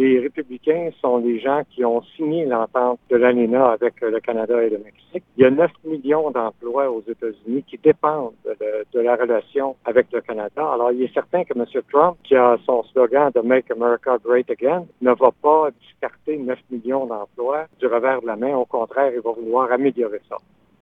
les républicains sont les gens qui ont signé l'entente de l'ANENA avec euh, le Canada et le Mexique. Il y a 9 millions d'emplois aux États-Unis qui dépendent de, la relation avec le Canada. Alors, il est certain que M. Trump, qui a son slogan de Make America Great Again, ne va pas discarter 9 millions d'emplois du revers de la main. Au contraire, il va vouloir améliorer ça.